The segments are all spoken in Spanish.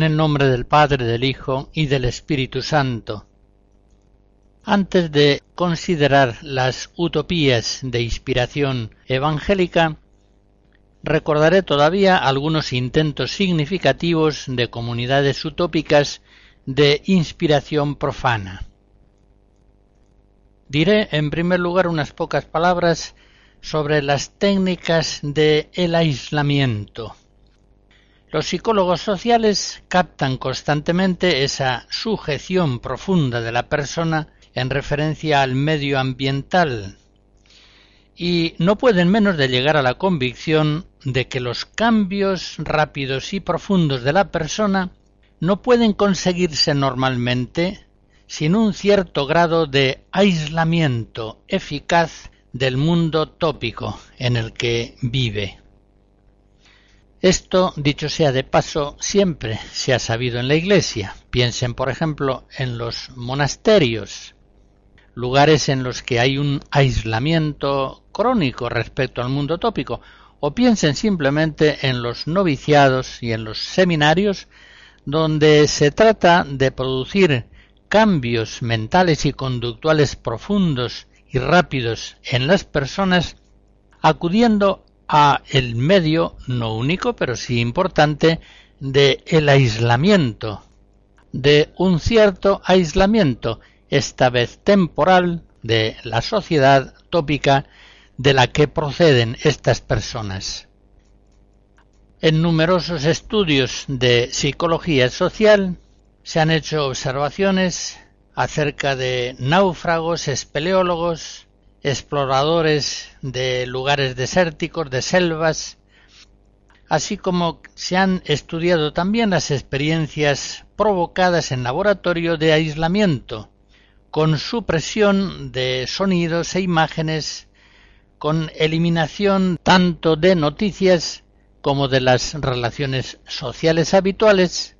En el nombre del Padre, del Hijo y del Espíritu Santo. Antes de considerar las utopías de inspiración evangélica, recordaré todavía algunos intentos significativos de comunidades utópicas de inspiración profana. Diré en primer lugar unas pocas palabras sobre las técnicas de el aislamiento. Los psicólogos sociales captan constantemente esa sujeción profunda de la persona en referencia al medio ambiental y no pueden menos de llegar a la convicción de que los cambios rápidos y profundos de la persona no pueden conseguirse normalmente sin un cierto grado de aislamiento eficaz del mundo tópico en el que vive. Esto, dicho sea de paso, siempre se ha sabido en la Iglesia. Piensen, por ejemplo, en los monasterios, lugares en los que hay un aislamiento crónico respecto al mundo tópico, o piensen simplemente en los noviciados y en los seminarios, donde se trata de producir cambios mentales y conductuales profundos y rápidos en las personas, acudiendo a el medio no único pero sí importante de el aislamiento de un cierto aislamiento esta vez temporal de la sociedad tópica de la que proceden estas personas. En numerosos estudios de psicología social se han hecho observaciones acerca de náufragos, espeleólogos, exploradores de lugares desérticos, de selvas, así como se han estudiado también las experiencias provocadas en laboratorio de aislamiento, con supresión de sonidos e imágenes, con eliminación tanto de noticias como de las relaciones sociales habituales,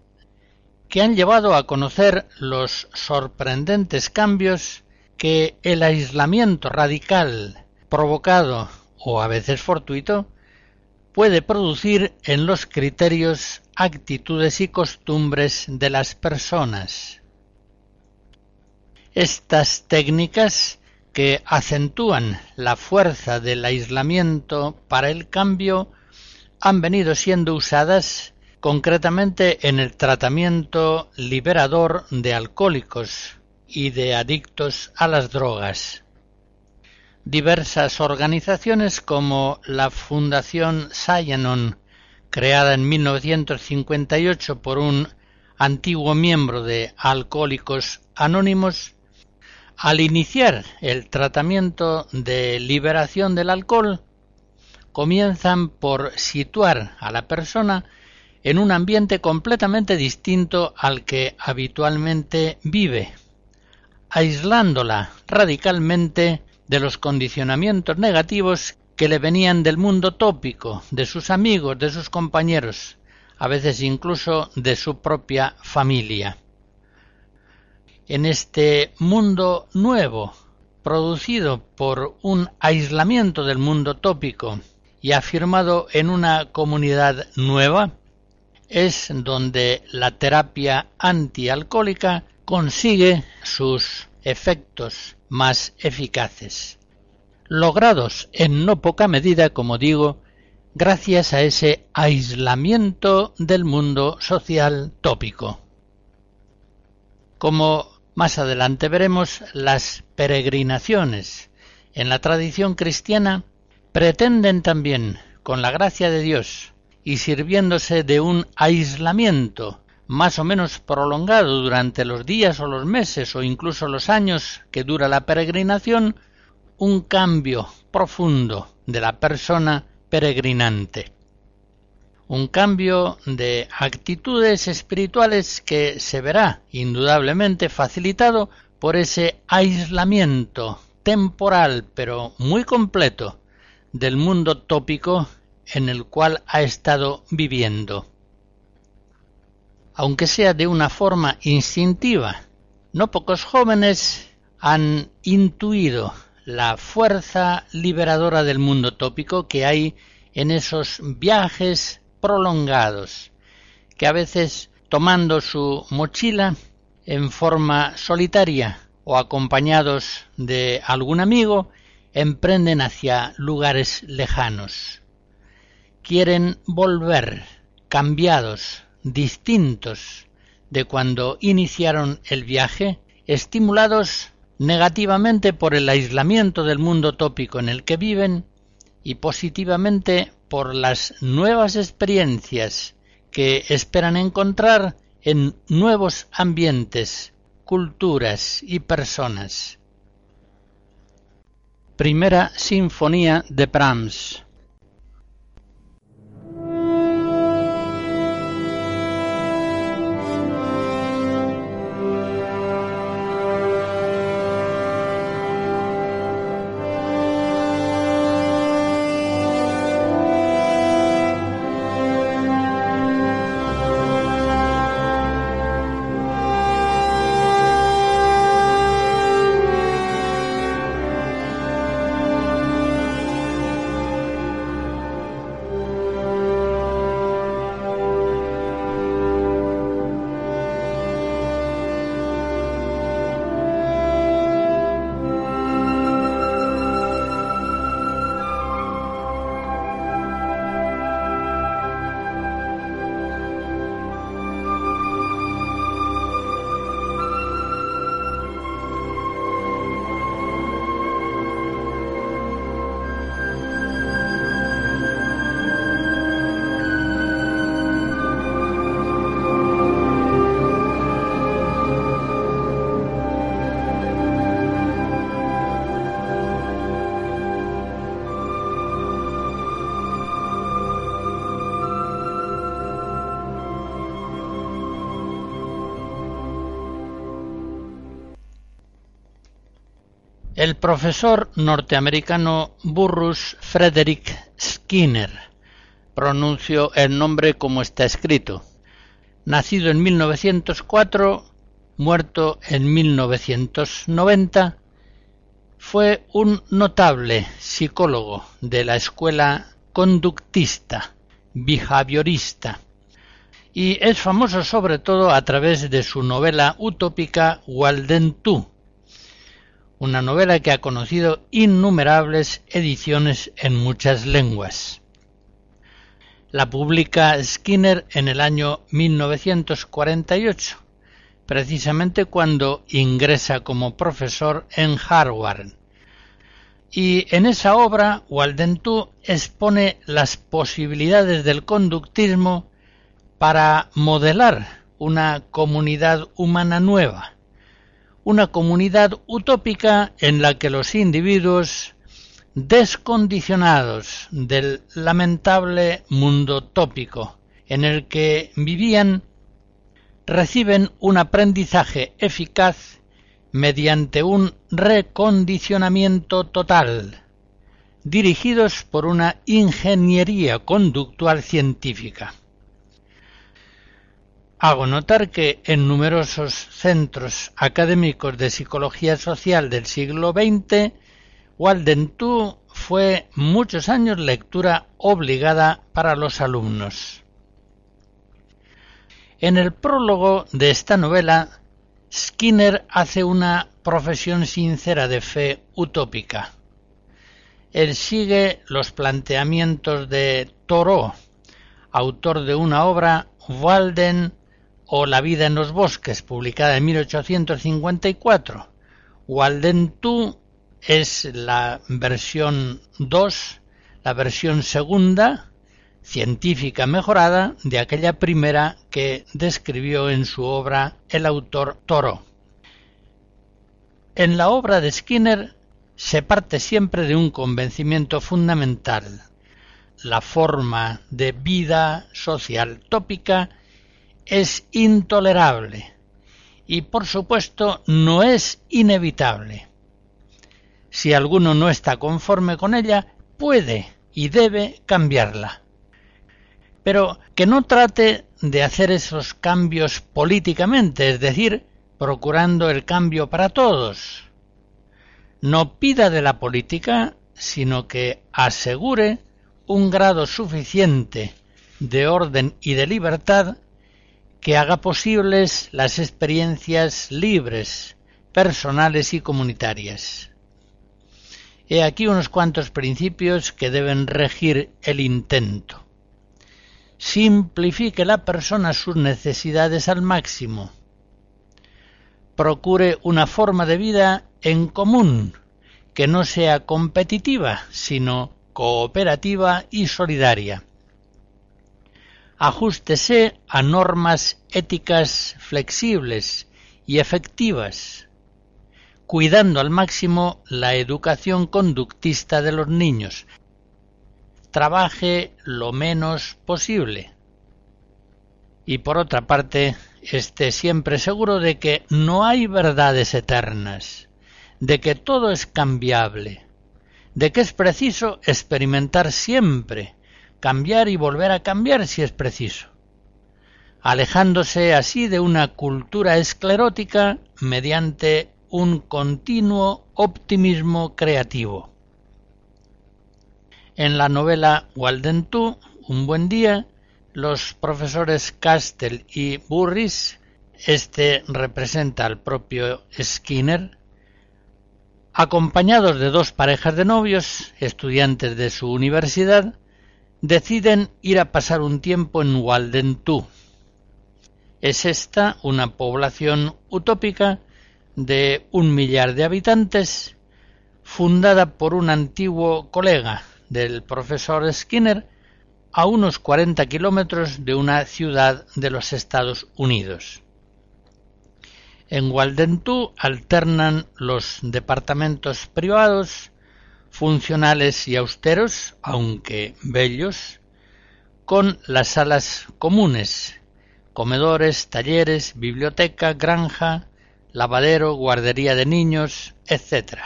que han llevado a conocer los sorprendentes cambios que el aislamiento radical provocado o a veces fortuito puede producir en los criterios, actitudes y costumbres de las personas. Estas técnicas que acentúan la fuerza del aislamiento para el cambio han venido siendo usadas concretamente en el tratamiento liberador de alcohólicos, y de adictos a las drogas. Diversas organizaciones como la Fundación Sayanon, creada en 1958 por un antiguo miembro de Alcohólicos Anónimos, al iniciar el tratamiento de liberación del alcohol, comienzan por situar a la persona en un ambiente completamente distinto al que habitualmente vive, aislándola radicalmente de los condicionamientos negativos que le venían del mundo tópico, de sus amigos, de sus compañeros, a veces incluso de su propia familia. En este mundo nuevo, producido por un aislamiento del mundo tópico y afirmado en una comunidad nueva, es donde la terapia antialcohólica consigue sus efectos más eficaces, logrados en no poca medida, como digo, gracias a ese aislamiento del mundo social tópico. Como más adelante veremos, las peregrinaciones en la tradición cristiana pretenden también, con la gracia de Dios y sirviéndose de un aislamiento más o menos prolongado durante los días o los meses o incluso los años que dura la peregrinación, un cambio profundo de la persona peregrinante. Un cambio de actitudes espirituales que se verá indudablemente facilitado por ese aislamiento temporal pero muy completo del mundo tópico en el cual ha estado viviendo. Aunque sea de una forma instintiva, no pocos jóvenes han intuido la fuerza liberadora del mundo tópico que hay en esos viajes prolongados, que a veces tomando su mochila en forma solitaria o acompañados de algún amigo, emprenden hacia lugares lejanos. Quieren volver cambiados, distintos de cuando iniciaron el viaje, estimulados negativamente por el aislamiento del mundo tópico en el que viven y positivamente por las nuevas experiencias que esperan encontrar en nuevos ambientes, culturas y personas. Primera Sinfonía de Brahms El profesor norteamericano Burrus Frederick Skinner pronuncio el nombre como está escrito. Nacido en 1904, muerto en 1990, fue un notable psicólogo de la escuela conductista, behaviorista, y es famoso sobre todo a través de su novela utópica Walden una novela que ha conocido innumerables ediciones en muchas lenguas. La publica Skinner en el año 1948, precisamente cuando ingresa como profesor en Harvard. Y en esa obra, Waldentu expone las posibilidades del conductismo para modelar una comunidad humana nueva, una comunidad utópica en la que los individuos descondicionados del lamentable mundo tópico en el que vivían reciben un aprendizaje eficaz mediante un recondicionamiento total, dirigidos por una ingeniería conductual científica. Hago notar que en numerosos centros académicos de psicología social del siglo XX, Walden fue muchos años lectura obligada para los alumnos. En el prólogo de esta novela, Skinner hace una profesión sincera de fe utópica. él sigue los planteamientos de Thoreau, autor de una obra Walden o La vida en los bosques, publicada en 1854. Walden 2 es la versión 2, la versión segunda, científica mejorada, de aquella primera que describió en su obra el autor Toro. En la obra de Skinner se parte siempre de un convencimiento fundamental. La forma de vida social tópica es intolerable y por supuesto no es inevitable. Si alguno no está conforme con ella, puede y debe cambiarla. Pero que no trate de hacer esos cambios políticamente, es decir, procurando el cambio para todos. No pida de la política, sino que asegure un grado suficiente de orden y de libertad que haga posibles las experiencias libres, personales y comunitarias. He aquí unos cuantos principios que deben regir el intento. Simplifique la persona sus necesidades al máximo. Procure una forma de vida en común, que no sea competitiva, sino cooperativa y solidaria. Ajústese a normas éticas flexibles y efectivas cuidando al máximo la educación conductista de los niños. Trabaje lo menos posible. Y por otra parte, esté siempre seguro de que no hay verdades eternas, de que todo es cambiable, de que es preciso experimentar siempre, cambiar y volver a cambiar si es preciso, alejándose así de una cultura esclerótica mediante un continuo optimismo creativo. En la novela Waldentú, Un buen día, los profesores Castell y Burris, este representa al propio Skinner, acompañados de dos parejas de novios, estudiantes de su universidad, deciden ir a pasar un tiempo en Waldentú. Es esta una población utópica de un millar de habitantes, fundada por un antiguo colega del profesor Skinner, a unos 40 kilómetros de una ciudad de los Estados Unidos. En Waldentú alternan los departamentos privados, funcionales y austeros, aunque bellos, con las salas comunes, comedores, talleres, biblioteca, granja, lavadero, guardería de niños, etc.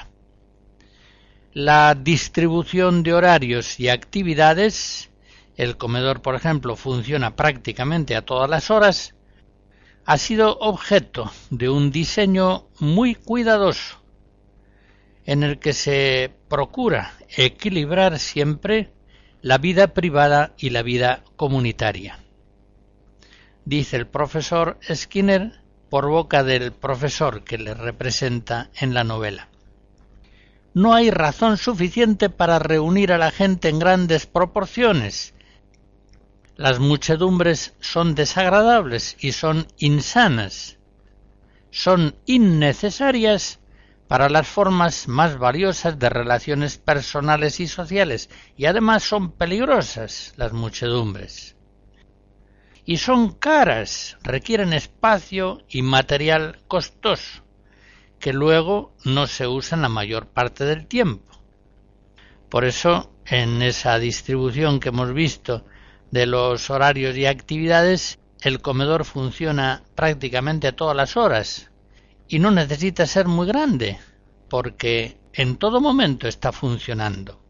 La distribución de horarios y actividades, el comedor, por ejemplo, funciona prácticamente a todas las horas, ha sido objeto de un diseño muy cuidadoso, en el que se procura equilibrar siempre la vida privada y la vida comunitaria. Dice el profesor Skinner por boca del profesor que le representa en la novela. No hay razón suficiente para reunir a la gente en grandes proporciones. Las muchedumbres son desagradables y son insanas. Son innecesarias para las formas más valiosas de relaciones personales y sociales y además son peligrosas las muchedumbres y son caras, requieren espacio y material costoso, que luego no se usan la mayor parte del tiempo. Por eso, en esa distribución que hemos visto de los horarios y actividades, el comedor funciona prácticamente a todas las horas y no necesita ser muy grande, porque en todo momento está funcionando.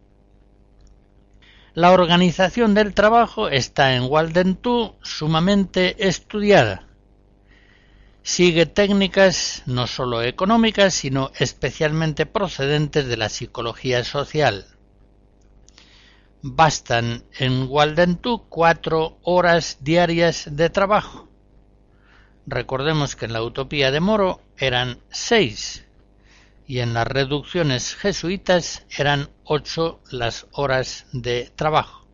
La organización del trabajo está en Waldentú sumamente estudiada. Sigue técnicas no sólo económicas, sino especialmente procedentes de la psicología social. Bastan en Waldentú cuatro horas diarias de trabajo. Recordemos que en la utopía de Moro eran seis. y en las reducciones jesuitas eran ocho las horas de trabajo.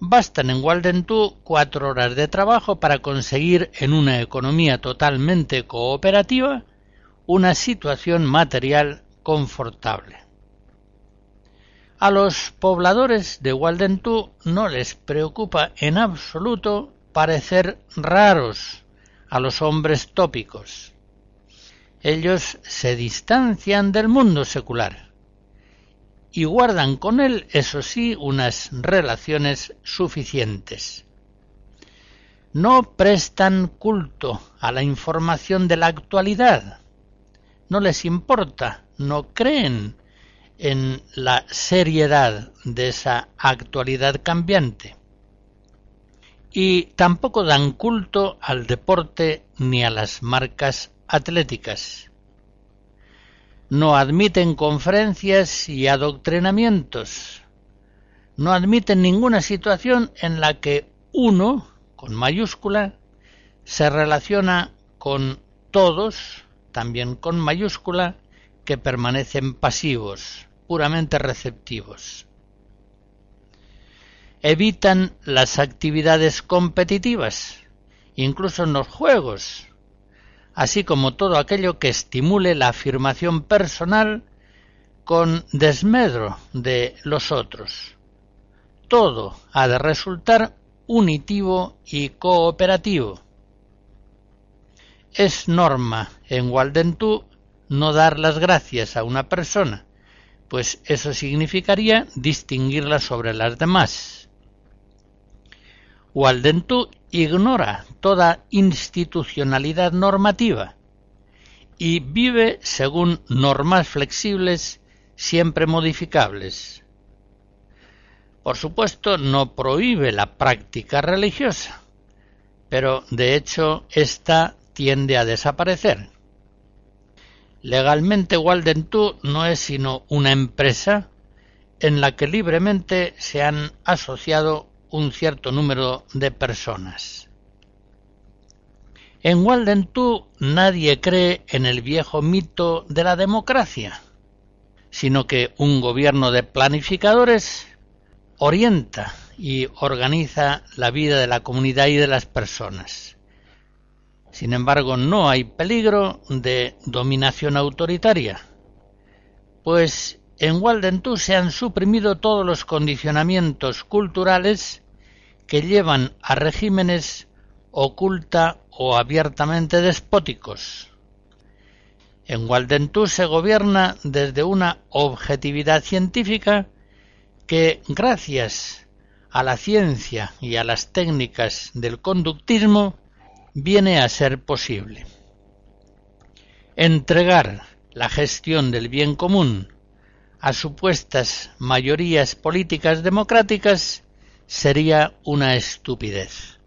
Bastan en Waldentú cuatro horas de trabajo para conseguir en una economía totalmente cooperativa una situación material confortable. A los pobladores de Waldentú no les preocupa en absoluto parecer raros a los hombres tópicos. Ellos se distancian del mundo secular y guardan con él, eso sí, unas relaciones suficientes. No prestan culto a la información de la actualidad. No les importa, no creen en la seriedad de esa actualidad cambiante. Y tampoco dan culto al deporte ni a las marcas atléticas. No admiten conferencias y adoctrinamientos. No admiten ninguna situación en la que uno, con mayúscula, se relaciona con todos, también con mayúscula, que permanecen pasivos, puramente receptivos. Evitan las actividades competitivas, incluso en los juegos, así como todo aquello que estimule la afirmación personal con desmedro de los otros. Todo ha de resultar unitivo y cooperativo. Es norma en Waldentú no dar las gracias a una persona, pues eso significaría distinguirla sobre las demás. Waldentú ignora toda institucionalidad normativa y vive según normas flexibles siempre modificables. Por supuesto, no prohíbe la práctica religiosa, pero de hecho ésta tiende a desaparecer. Legalmente Waldentú no es sino una empresa en la que libremente se han asociado un cierto número de personas. En Waldentú nadie cree en el viejo mito de la democracia, sino que un gobierno de planificadores orienta y organiza la vida de la comunidad y de las personas. Sin embargo, no hay peligro de dominación autoritaria, pues en Waldentú se han suprimido todos los condicionamientos culturales que llevan a regímenes oculta o abiertamente despóticos. En Waldentú se gobierna desde una objetividad científica que, gracias a la ciencia y a las técnicas del conductismo, viene a ser posible. Entregar la gestión del bien común a supuestas mayorías políticas democráticas sería una estupidez.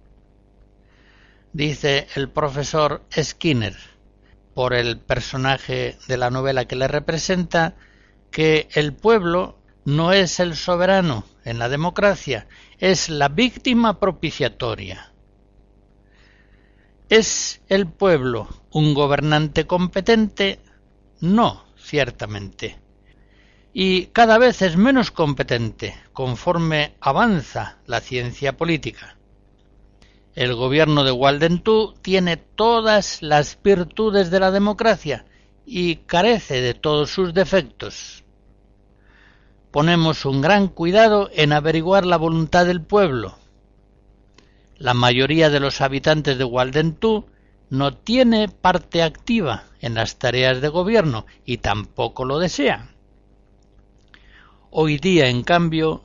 Dice el profesor Skinner, por el personaje de la novela que le representa, que el pueblo no es el soberano en la democracia, es la víctima propiciatoria. ¿Es el pueblo un gobernante competente? No, ciertamente y cada vez es menos competente conforme avanza la ciencia política. El gobierno de Waldentú tiene todas las virtudes de la democracia y carece de todos sus defectos. Ponemos un gran cuidado en averiguar la voluntad del pueblo. La mayoría de los habitantes de Waldentú no tiene parte activa en las tareas de gobierno y tampoco lo desea. Hoy día, en cambio,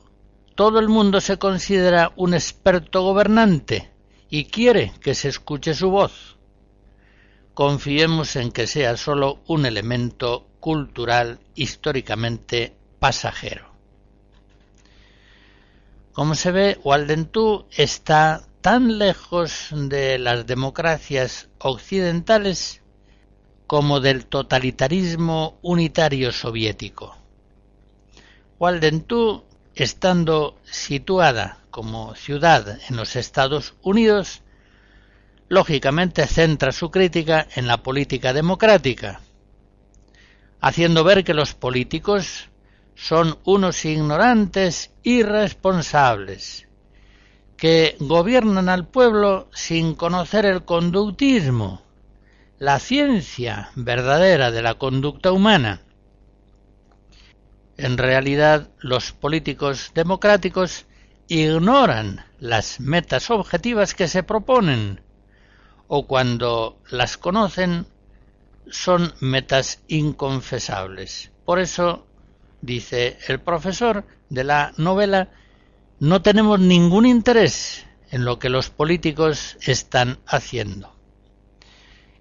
todo el mundo se considera un experto gobernante y quiere que se escuche su voz. Confiemos en que sea sólo un elemento cultural históricamente pasajero. Como se ve, Waldentú está tan lejos de las democracias occidentales como del totalitarismo unitario soviético. Waldentú, estando situada como ciudad en los Estados Unidos, lógicamente centra su crítica en la política democrática. haciendo ver que los políticos son unos ignorantes irresponsables, que gobiernan al pueblo sin conocer el conductismo, la ciencia verdadera de la conducta humana. En realidad, los políticos democráticos ignoran las metas objetivas que se proponen, o cuando las conocen, son metas inconfesables. Por eso, dice el profesor de la novela, no tenemos ningún interés en lo que los políticos están haciendo.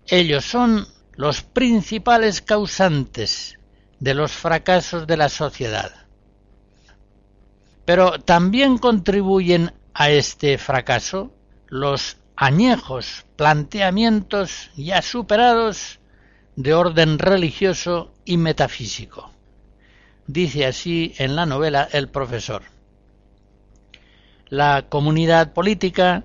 Ellos son los principales causantes de los fracasos de la sociedad. Pero también contribuyen a este fracaso los añejos planteamientos ya superados de orden religioso y metafísico. Dice así en la novela el profesor. La comunidad política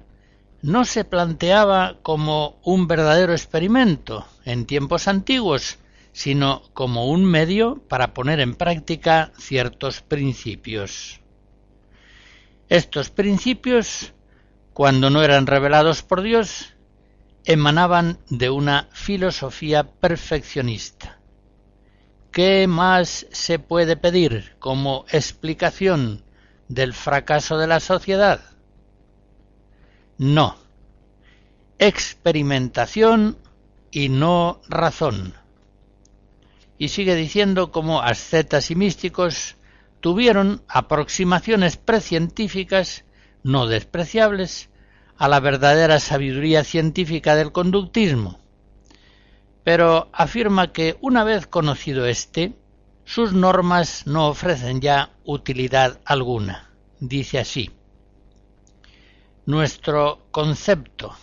no se planteaba como un verdadero experimento en tiempos antiguos, sino como un medio para poner en práctica ciertos principios. Estos principios, cuando no eran revelados por Dios, emanaban de una filosofía perfeccionista. ¿Qué más se puede pedir como explicación del fracaso de la sociedad? No. Experimentación y no razón. Y sigue diciendo cómo ascetas y místicos tuvieron aproximaciones precientíficas no despreciables a la verdadera sabiduría científica del conductismo, pero afirma que una vez conocido éste, sus normas no ofrecen ya utilidad alguna. Dice así, nuestro concepto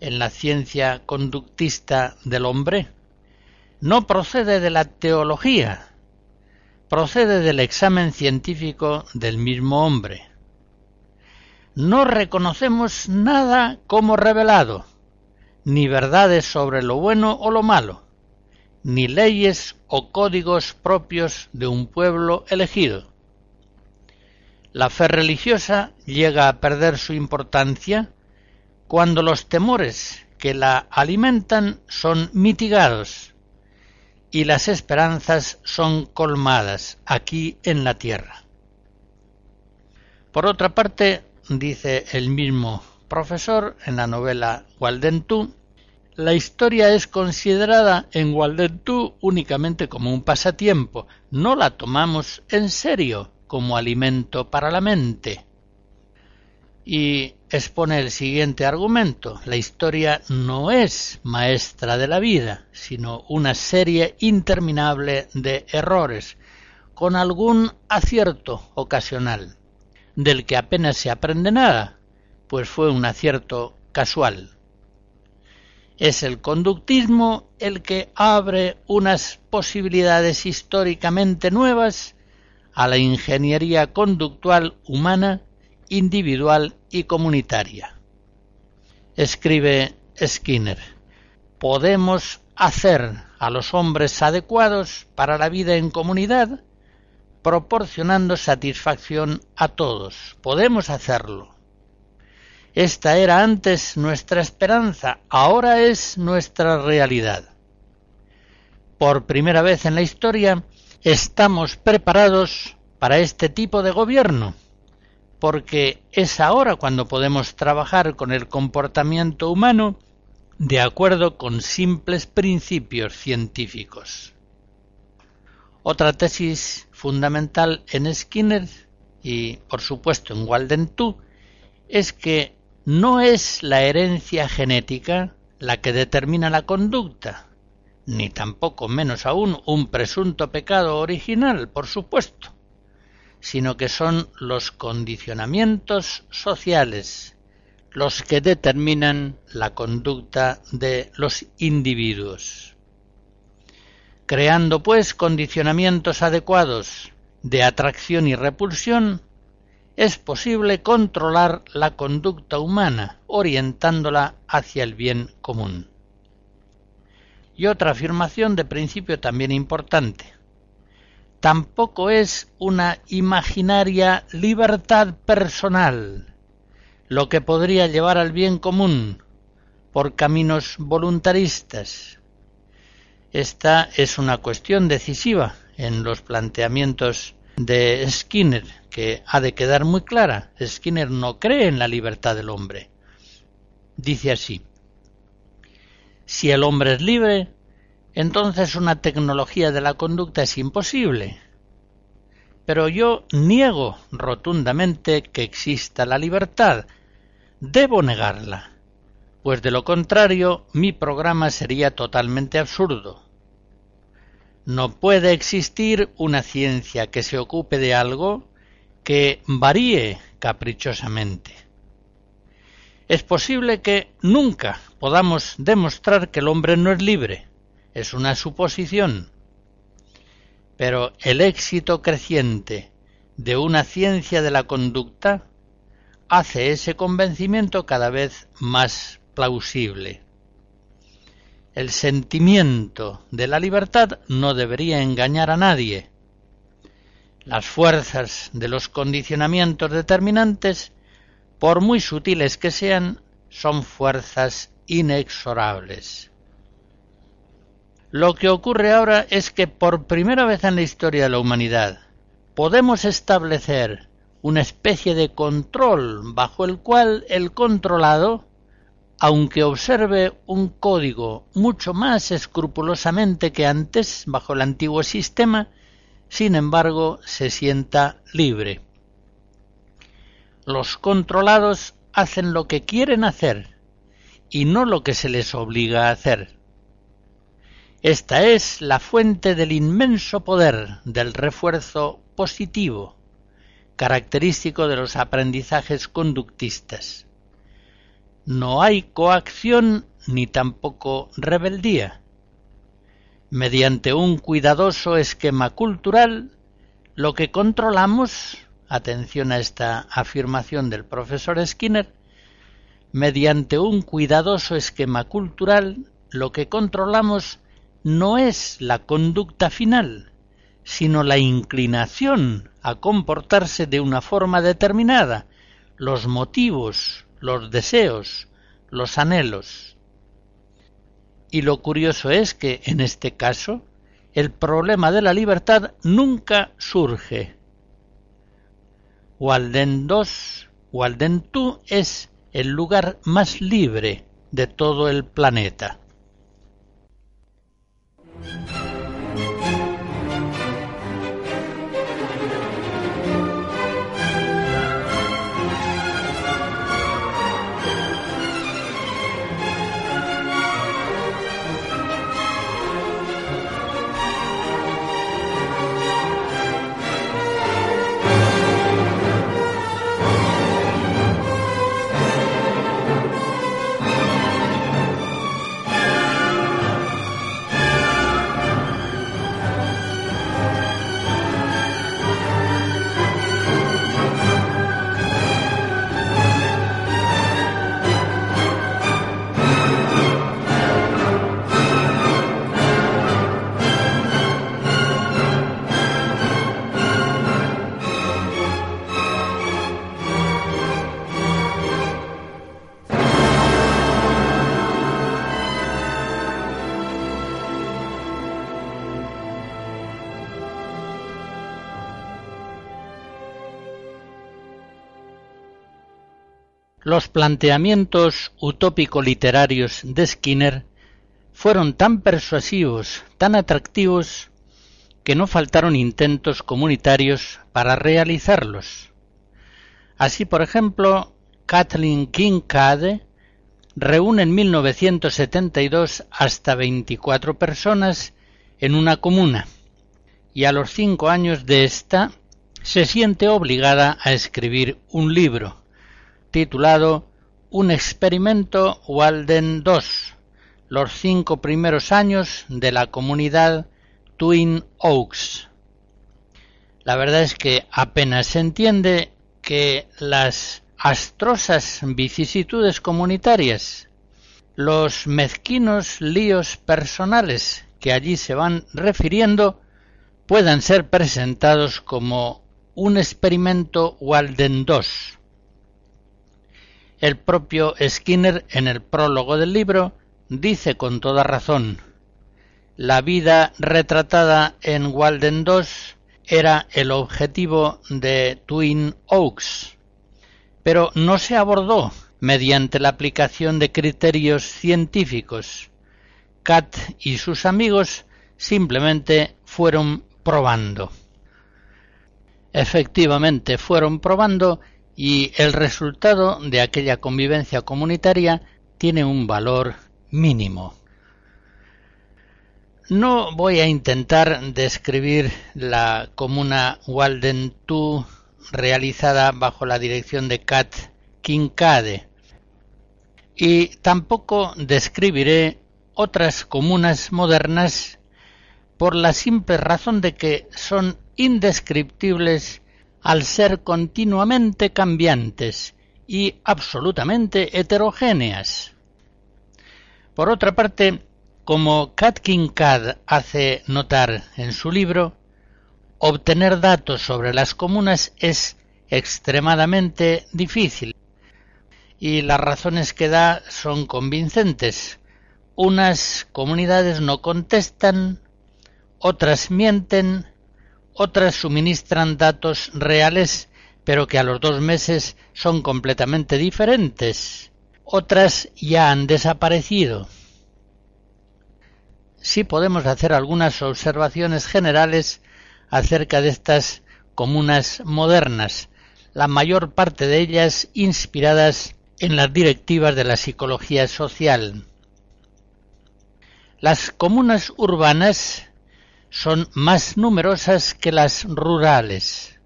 en la ciencia conductista del hombre no procede de la teología, procede del examen científico del mismo hombre. No reconocemos nada como revelado, ni verdades sobre lo bueno o lo malo, ni leyes o códigos propios de un pueblo elegido la fe religiosa llega a perder su importancia cuando los temores que la alimentan son mitigados y las esperanzas son colmadas aquí en la tierra. Por otra parte, dice el mismo profesor en la novela Waldentú, la historia es considerada en Waldentú únicamente como un pasatiempo, no la tomamos en serio como alimento para la mente. Y expone el siguiente argumento. La historia no es maestra de la vida, sino una serie interminable de errores, con algún acierto ocasional, del que apenas se aprende nada, pues fue un acierto casual. Es el conductismo el que abre unas posibilidades históricamente nuevas a la ingeniería conductual humana, individual y comunitaria. Escribe Skinner, podemos hacer a los hombres adecuados para la vida en comunidad, proporcionando satisfacción a todos. Podemos hacerlo. Esta era antes nuestra esperanza, ahora es nuestra realidad. Por primera vez en la historia, estamos preparados para este tipo de gobierno, porque es ahora cuando podemos trabajar con el comportamiento humano de acuerdo con simples principios científicos. Otra tesis fundamental en Skinner y por supuesto en Walden es que no es la herencia genética la que determina la conducta, ni tampoco menos aún un presunto pecado original, por supuesto, sino que son los condicionamientos sociales los que determinan la conducta de los individuos. Creando, pues, condicionamientos adecuados de atracción y repulsión, es posible controlar la conducta humana, orientándola hacia el bien común. Y otra afirmación de principio también importante. Tampoco es una imaginaria libertad personal lo que podría llevar al bien común por caminos voluntaristas. Esta es una cuestión decisiva en los planteamientos de Skinner, que ha de quedar muy clara. Skinner no cree en la libertad del hombre. Dice así, si el hombre es libre, entonces una tecnología de la conducta es imposible. Pero yo niego rotundamente que exista la libertad. Debo negarla, pues de lo contrario mi programa sería totalmente absurdo. No puede existir una ciencia que se ocupe de algo que varíe caprichosamente. Es posible que nunca podamos demostrar que el hombre no es libre. Es una suposición. Pero el éxito creciente de una ciencia de la conducta hace ese convencimiento cada vez más plausible. El sentimiento de la libertad no debería engañar a nadie. Las fuerzas de los condicionamientos determinantes, por muy sutiles que sean, son fuerzas inexorables. Lo que ocurre ahora es que por primera vez en la historia de la humanidad podemos establecer una especie de control bajo el cual el controlado aunque observe un código mucho más escrupulosamente que antes bajo el antiguo sistema, sin embargo se sienta libre. Los controlados hacen lo que quieren hacer y no lo que se les obliga a hacer. Esta es la fuente del inmenso poder del refuerzo positivo, característico de los aprendizajes conductistas no hay coacción ni tampoco rebeldía. Mediante un cuidadoso esquema cultural, lo que controlamos, atención a esta afirmación del profesor Skinner, mediante un cuidadoso esquema cultural, lo que controlamos no es la conducta final, sino la inclinación a comportarse de una forma determinada, los motivos, los deseos, los anhelos. Y lo curioso es que, en este caso, el problema de la libertad nunca surge. Walden II, Walden tú es el lugar más libre de todo el planeta. Thank you. Los planteamientos utópico-literarios de Skinner fueron tan persuasivos, tan atractivos, que no faltaron intentos comunitarios para realizarlos. Así, por ejemplo, Kathleen Kincaid reúne en 1972 hasta 24 personas en una comuna y a los cinco años de esta se siente obligada a escribir un libro titulado Un experimento Walden II, los cinco primeros años de la comunidad Twin Oaks. La verdad es que apenas se entiende que las astrosas vicisitudes comunitarias los mezquinos líos personales que allí se van refiriendo puedan ser presentados como un experimento Walden II. El propio Skinner en el prólogo del libro dice con toda razón la vida retratada en Walden II era el objetivo de Twin Oaks, pero no se abordó mediante la aplicación de criterios científicos. Kat y sus amigos simplemente fueron probando. Efectivamente fueron probando y el resultado de aquella convivencia comunitaria tiene un valor mínimo. No voy a intentar describir la comuna Walden 2 realizada bajo la dirección de Kat Kincade y tampoco describiré otras comunas modernas por la simple razón de que son indescriptibles al ser continuamente cambiantes y absolutamente heterogéneas. Por otra parte, como Katkin Cad hace notar en su libro, obtener datos sobre las comunas es extremadamente difícil y las razones que da son convincentes. Unas comunidades no contestan, otras mienten, otras suministran datos reales pero que a los dos meses son completamente diferentes. Otras ya han desaparecido sí podemos hacer algunas observaciones generales acerca de estas comunas modernas, la mayor parte de ellas inspiradas en las directivas de la psicología social. Las comunas urbanas son más numerosas que las rurales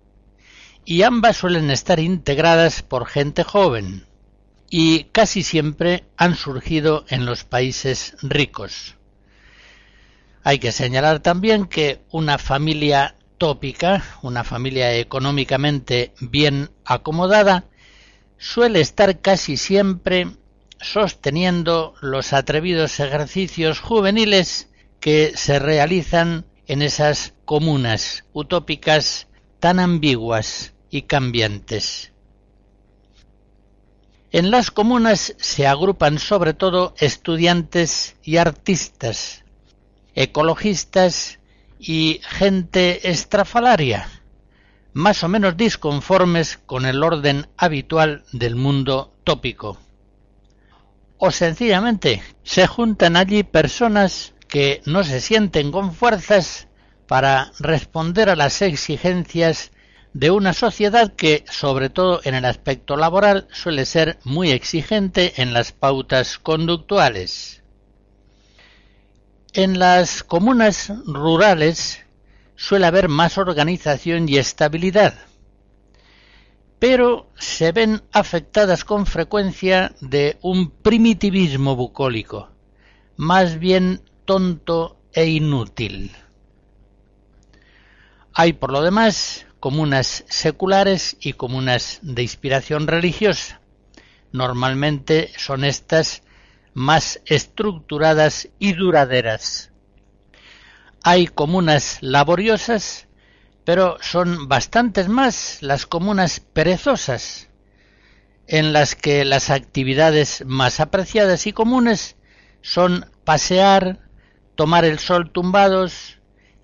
y ambas suelen estar integradas por gente joven y casi siempre han surgido en los países ricos. Hay que señalar también que una familia tópica, una familia económicamente bien acomodada, suele estar casi siempre sosteniendo los atrevidos ejercicios juveniles que se realizan en esas comunas utópicas tan ambiguas y cambiantes. En las comunas se agrupan sobre todo estudiantes y artistas, ecologistas y gente estrafalaria, más o menos disconformes con el orden habitual del mundo tópico. O sencillamente se juntan allí personas que no se sienten con fuerzas para responder a las exigencias de una sociedad que, sobre todo en el aspecto laboral, suele ser muy exigente en las pautas conductuales. En las comunas rurales suele haber más organización y estabilidad, pero se ven afectadas con frecuencia de un primitivismo bucólico, más bien tonto e inútil. Hay por lo demás comunas seculares y comunas de inspiración religiosa. Normalmente son estas más estructuradas y duraderas. Hay comunas laboriosas, pero son bastantes más las comunas perezosas, en las que las actividades más apreciadas y comunes son pasear, tomar el sol tumbados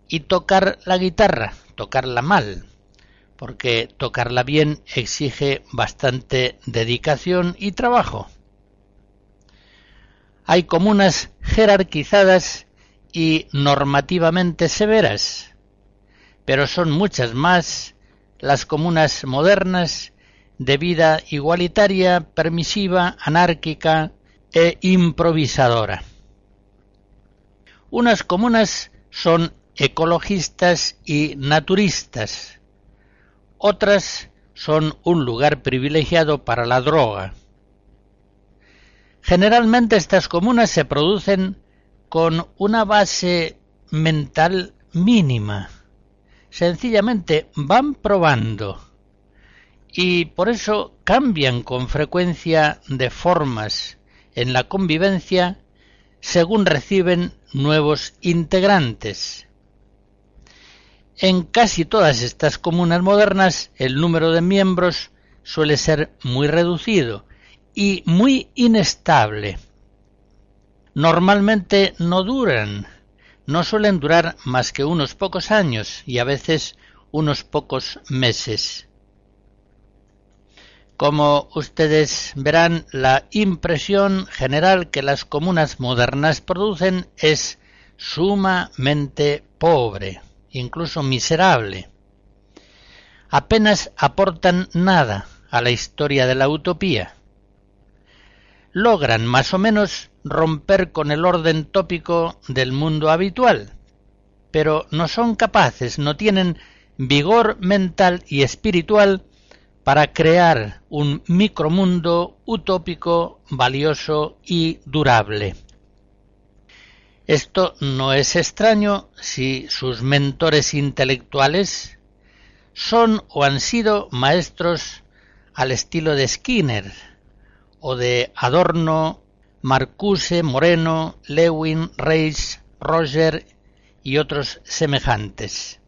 y tocar la guitarra, tocarla mal, porque tocarla bien exige bastante dedicación y trabajo. Hay comunas jerarquizadas y normativamente severas, pero son muchas más las comunas modernas de vida igualitaria, permisiva, anárquica e improvisadora. Unas comunas son ecologistas y naturistas, otras son un lugar privilegiado para la droga. Generalmente estas comunas se producen con una base mental mínima. Sencillamente van probando y por eso cambian con frecuencia de formas, en la convivencia según reciben nuevos integrantes. En casi todas estas comunas modernas el número de miembros suele ser muy reducido y muy inestable. Normalmente no duran, no suelen durar más que unos pocos años y a veces unos pocos meses. Como ustedes verán, la impresión general que las comunas modernas producen es sumamente pobre, incluso miserable. Apenas aportan nada a la historia de la utopía. Logran más o menos romper con el orden tópico del mundo habitual, pero no son capaces, no tienen vigor mental y espiritual para crear un micromundo utópico, valioso y durable. Esto no es extraño si sus mentores intelectuales son o han sido maestros al estilo de Skinner o de Adorno, Marcuse, Moreno, Lewin, Reis, Roger y otros semejantes.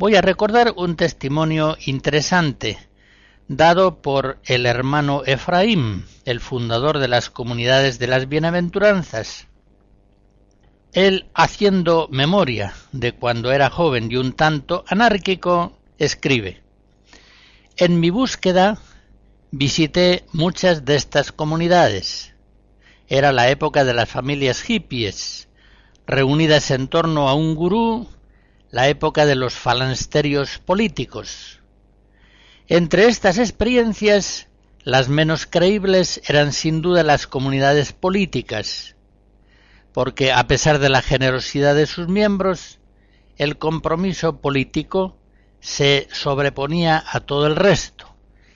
Voy a recordar un testimonio interesante dado por el hermano Efraín, el fundador de las comunidades de las bienaventuranzas. Él, haciendo memoria de cuando era joven y un tanto anárquico, escribe En mi búsqueda visité muchas de estas comunidades. Era la época de las familias hippies, reunidas en torno a un gurú la época de los falansterios políticos. Entre estas experiencias, las menos creíbles eran sin duda las comunidades políticas, porque a pesar de la generosidad de sus miembros, el compromiso político se sobreponía a todo el resto,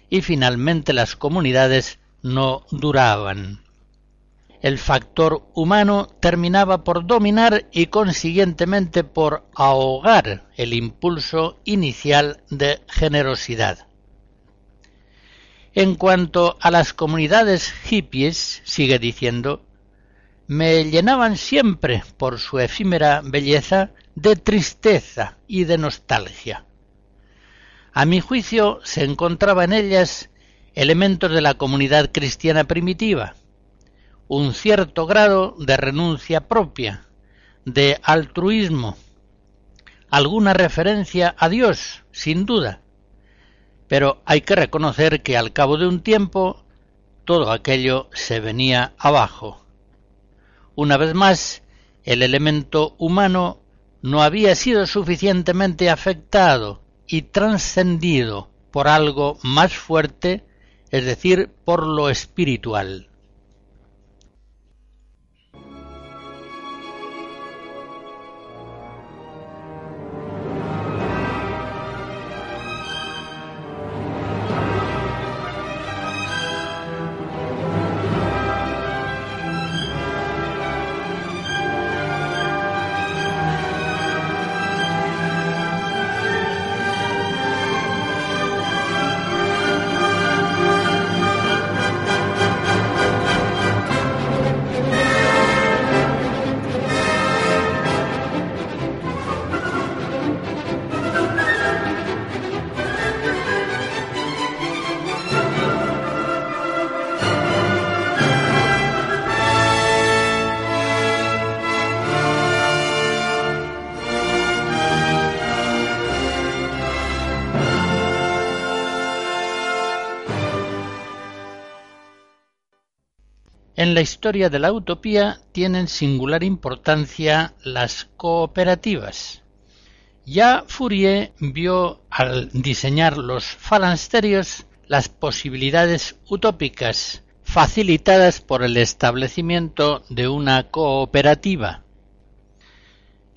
y finalmente las comunidades no duraban el factor humano terminaba por dominar y consiguientemente por ahogar el impulso inicial de generosidad. En cuanto a las comunidades hippies, sigue diciendo, me llenaban siempre por su efímera belleza de tristeza y de nostalgia. A mi juicio se encontraba en ellas elementos de la comunidad cristiana primitiva, un cierto grado de renuncia propia, de altruismo, alguna referencia a Dios, sin duda, pero hay que reconocer que al cabo de un tiempo todo aquello se venía abajo. Una vez más, el elemento humano no había sido suficientemente afectado y trascendido por algo más fuerte, es decir, por lo espiritual. En la historia de la utopía tienen singular importancia las cooperativas. Ya Fourier vio al diseñar los falansterios las posibilidades utópicas facilitadas por el establecimiento de una cooperativa.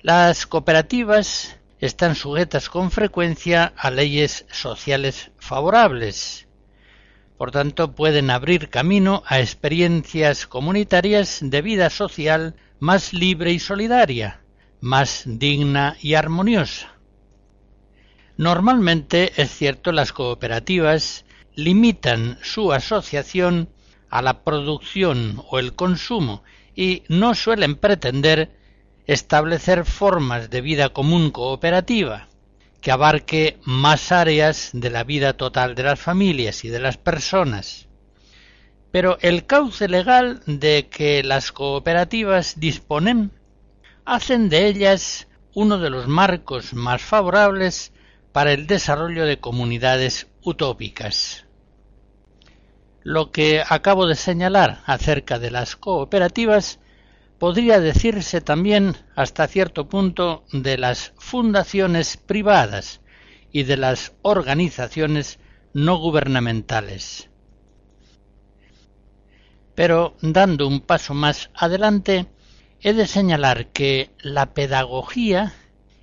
Las cooperativas están sujetas con frecuencia a leyes sociales favorables, por tanto, pueden abrir camino a experiencias comunitarias de vida social más libre y solidaria, más digna y armoniosa. Normalmente, es cierto, las cooperativas limitan su asociación a la producción o el consumo y no suelen pretender establecer formas de vida común cooperativa que abarque más áreas de la vida total de las familias y de las personas. Pero el cauce legal de que las cooperativas disponen hacen de ellas uno de los marcos más favorables para el desarrollo de comunidades utópicas. Lo que acabo de señalar acerca de las cooperativas podría decirse también hasta cierto punto de las fundaciones privadas y de las organizaciones no gubernamentales. Pero dando un paso más adelante, he de señalar que la pedagogía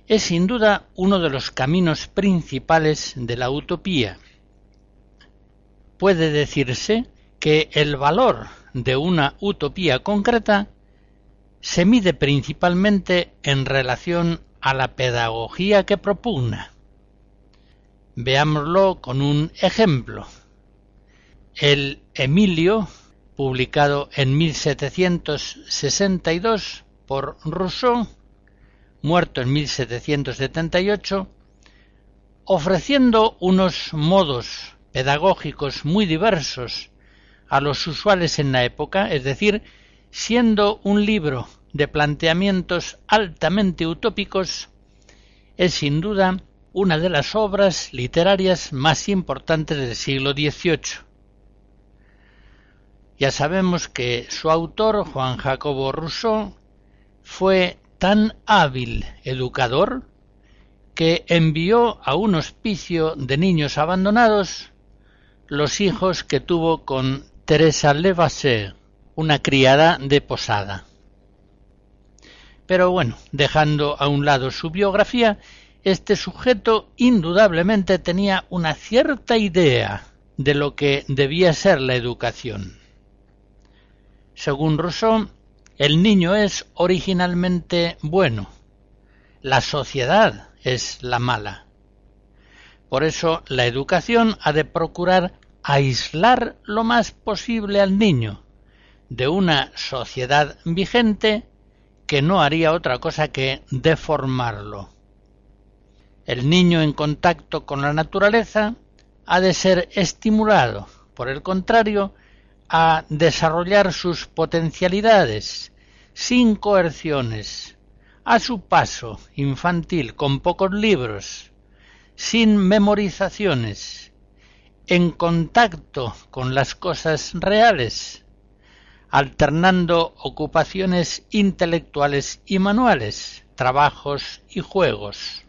es sin duda uno de los caminos principales de la utopía. Puede decirse que el valor de una utopía concreta se mide principalmente en relación a la pedagogía que propugna. Veámoslo con un ejemplo. El Emilio, publicado en 1762 por Rousseau, muerto en 1778, ofreciendo unos modos pedagógicos muy diversos a los usuales en la época, es decir, siendo un libro de planteamientos altamente utópicos, es sin duda una de las obras literarias más importantes del siglo XVIII. Ya sabemos que su autor, Juan Jacobo Rousseau, fue tan hábil educador que envió a un hospicio de niños abandonados los hijos que tuvo con Teresa Levasseur, una criada de posada. Pero bueno, dejando a un lado su biografía, este sujeto indudablemente tenía una cierta idea de lo que debía ser la educación. Según Rousseau, el niño es originalmente bueno, la sociedad es la mala. Por eso la educación ha de procurar aislar lo más posible al niño de una sociedad vigente que no haría otra cosa que deformarlo. El niño en contacto con la naturaleza ha de ser estimulado, por el contrario, a desarrollar sus potencialidades sin coerciones, a su paso infantil con pocos libros, sin memorizaciones, en contacto con las cosas reales, alternando ocupaciones intelectuales y manuales, trabajos y juegos.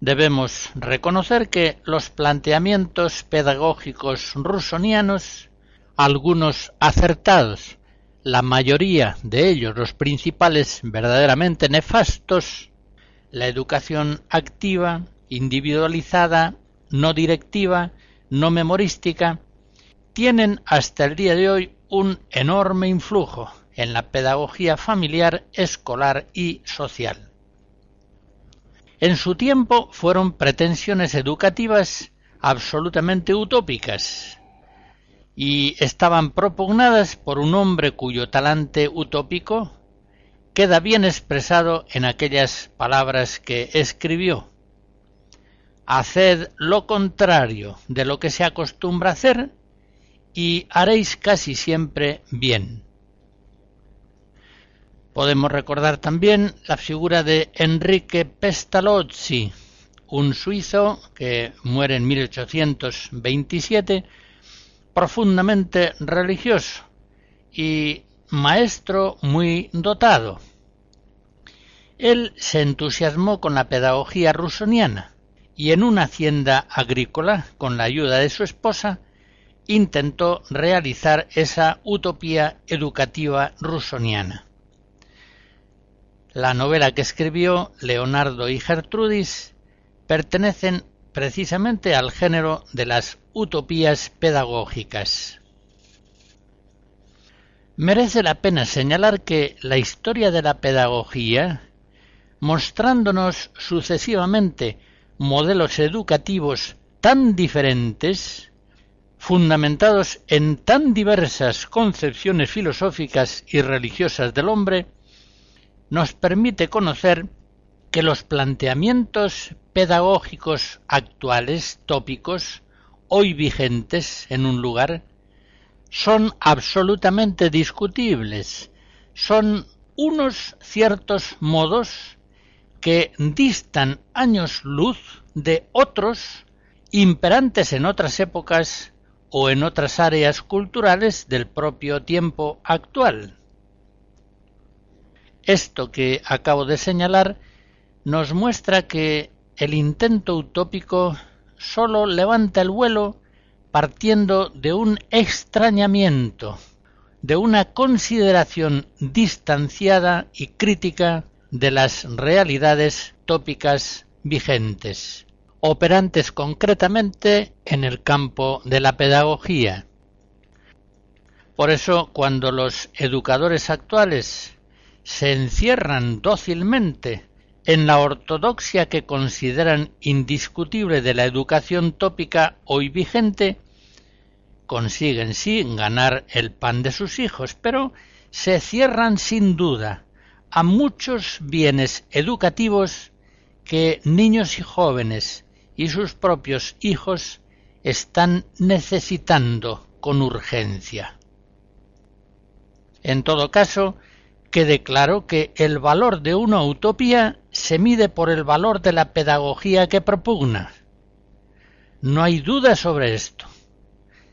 Debemos reconocer que los planteamientos pedagógicos rusonianos, algunos acertados, la mayoría de ellos, los principales verdaderamente nefastos, la educación activa, individualizada, no directiva, no memorística, tienen hasta el día de hoy un enorme influjo en la pedagogía familiar, escolar y social. En su tiempo fueron pretensiones educativas absolutamente utópicas y estaban propugnadas por un hombre cuyo talante utópico queda bien expresado en aquellas palabras que escribió. Haced lo contrario de lo que se acostumbra hacer y haréis casi siempre bien. Podemos recordar también la figura de Enrique Pestalozzi, un suizo que muere en 1827, profundamente religioso y maestro muy dotado. Él se entusiasmó con la pedagogía rusoniana y en una hacienda agrícola, con la ayuda de su esposa, intentó realizar esa utopía educativa rusoniana. La novela que escribió Leonardo y Gertrudis pertenecen precisamente al género de las utopías pedagógicas. Merece la pena señalar que la historia de la pedagogía, mostrándonos sucesivamente modelos educativos tan diferentes, fundamentados en tan diversas concepciones filosóficas y religiosas del hombre, nos permite conocer que los planteamientos pedagógicos actuales, tópicos, hoy vigentes en un lugar, son absolutamente discutibles, son unos ciertos modos que distan años luz de otros imperantes en otras épocas o en otras áreas culturales del propio tiempo actual. Esto que acabo de señalar nos muestra que el intento utópico sólo levanta el vuelo partiendo de un extrañamiento, de una consideración distanciada y crítica de las realidades tópicas vigentes, operantes concretamente en el campo de la pedagogía. Por eso, cuando los educadores actuales se encierran dócilmente en la ortodoxia que consideran indiscutible de la educación tópica hoy vigente, consiguen sí ganar el pan de sus hijos, pero se cierran sin duda a muchos bienes educativos que niños y jóvenes y sus propios hijos están necesitando con urgencia. En todo caso, quede claro que el valor de una utopía se mide por el valor de la pedagogía que propugna. No hay duda sobre esto.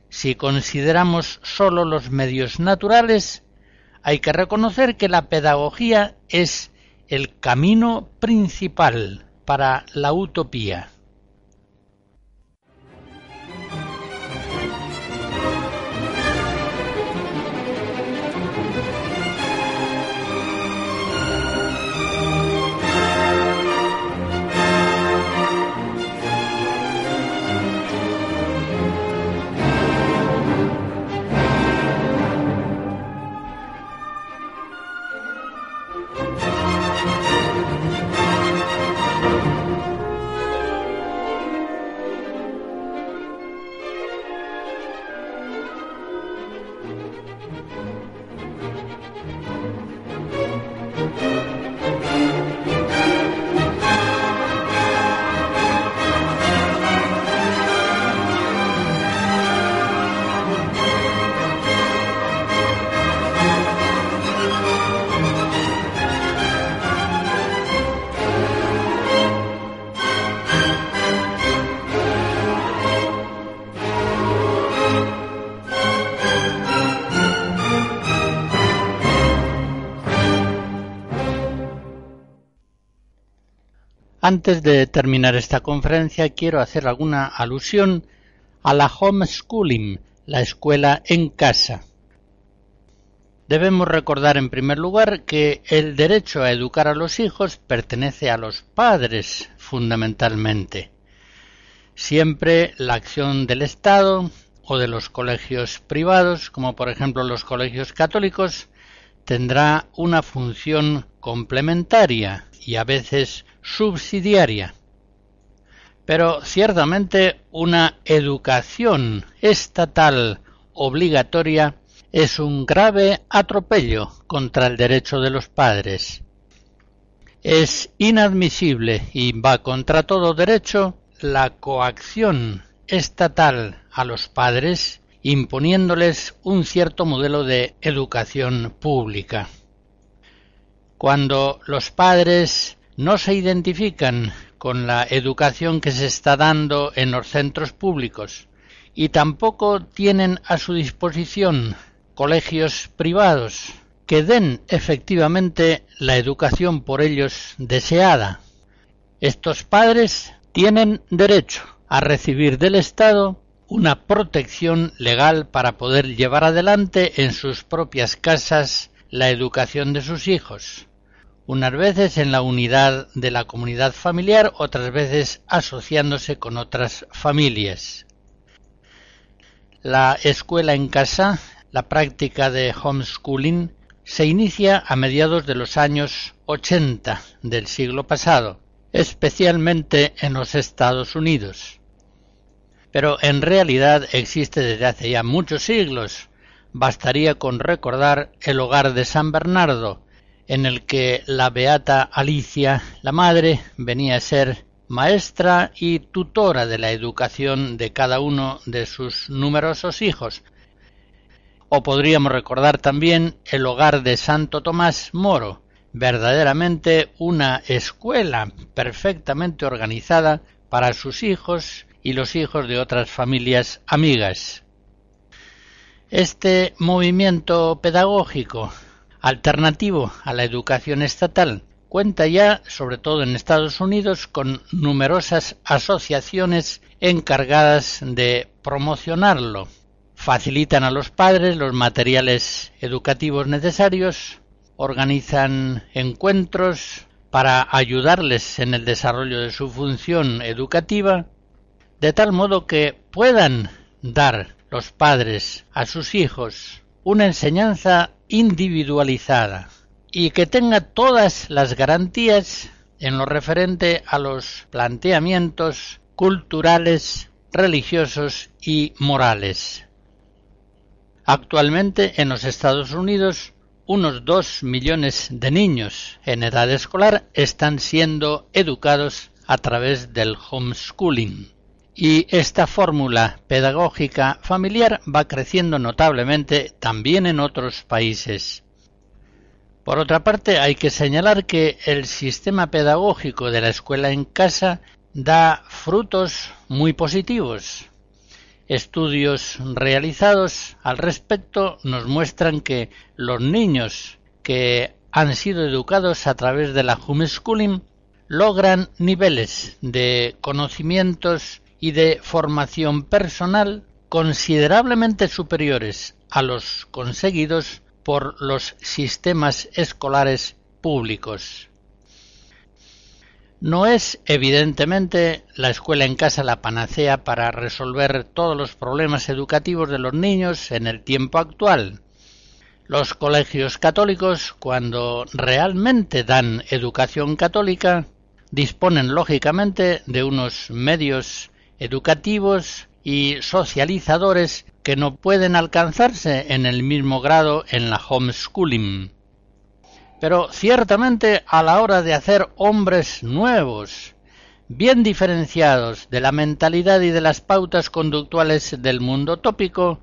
Si consideramos sólo los medios naturales, hay que reconocer que la pedagogía es el camino principal para la utopía. Antes de terminar esta conferencia quiero hacer alguna alusión a la homeschooling, la escuela en casa. Debemos recordar en primer lugar que el derecho a educar a los hijos pertenece a los padres fundamentalmente. Siempre la acción del Estado o de los colegios privados, como por ejemplo los colegios católicos, tendrá una función complementaria y a veces subsidiaria. Pero ciertamente una educación estatal obligatoria es un grave atropello contra el derecho de los padres. Es inadmisible y va contra todo derecho la coacción estatal a los padres imponiéndoles un cierto modelo de educación pública. Cuando los padres no se identifican con la educación que se está dando en los centros públicos y tampoco tienen a su disposición colegios privados que den efectivamente la educación por ellos deseada. Estos padres tienen derecho a recibir del Estado una protección legal para poder llevar adelante en sus propias casas la educación de sus hijos unas veces en la unidad de la comunidad familiar, otras veces asociándose con otras familias. La escuela en casa, la práctica de homeschooling, se inicia a mediados de los años 80 del siglo pasado, especialmente en los Estados Unidos. pero en realidad existe desde hace ya muchos siglos. Bastaría con recordar el hogar de San Bernardo, en el que la beata Alicia, la madre, venía a ser maestra y tutora de la educación de cada uno de sus numerosos hijos. O podríamos recordar también el hogar de Santo Tomás Moro, verdaderamente una escuela perfectamente organizada para sus hijos y los hijos de otras familias amigas. Este movimiento pedagógico alternativo a la educación estatal cuenta ya, sobre todo en Estados Unidos, con numerosas asociaciones encargadas de promocionarlo. Facilitan a los padres los materiales educativos necesarios, organizan encuentros para ayudarles en el desarrollo de su función educativa de tal modo que puedan dar los padres a sus hijos una enseñanza individualizada y que tenga todas las garantías en lo referente a los planteamientos culturales, religiosos y morales. Actualmente en los Estados Unidos unos dos millones de niños en edad escolar están siendo educados a través del homeschooling y esta fórmula pedagógica familiar va creciendo notablemente también en otros países. Por otra parte, hay que señalar que el sistema pedagógico de la escuela en casa da frutos muy positivos. Estudios realizados al respecto nos muestran que los niños que han sido educados a través de la homeschooling logran niveles de conocimientos y de formación personal considerablemente superiores a los conseguidos por los sistemas escolares públicos. No es evidentemente la escuela en casa la panacea para resolver todos los problemas educativos de los niños en el tiempo actual. Los colegios católicos, cuando realmente dan educación católica, disponen lógicamente de unos medios educativos y socializadores que no pueden alcanzarse en el mismo grado en la homeschooling. Pero ciertamente a la hora de hacer hombres nuevos, bien diferenciados de la mentalidad y de las pautas conductuales del mundo tópico,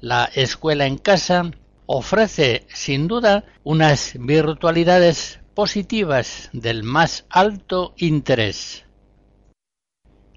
la escuela en casa ofrece sin duda unas virtualidades positivas del más alto interés.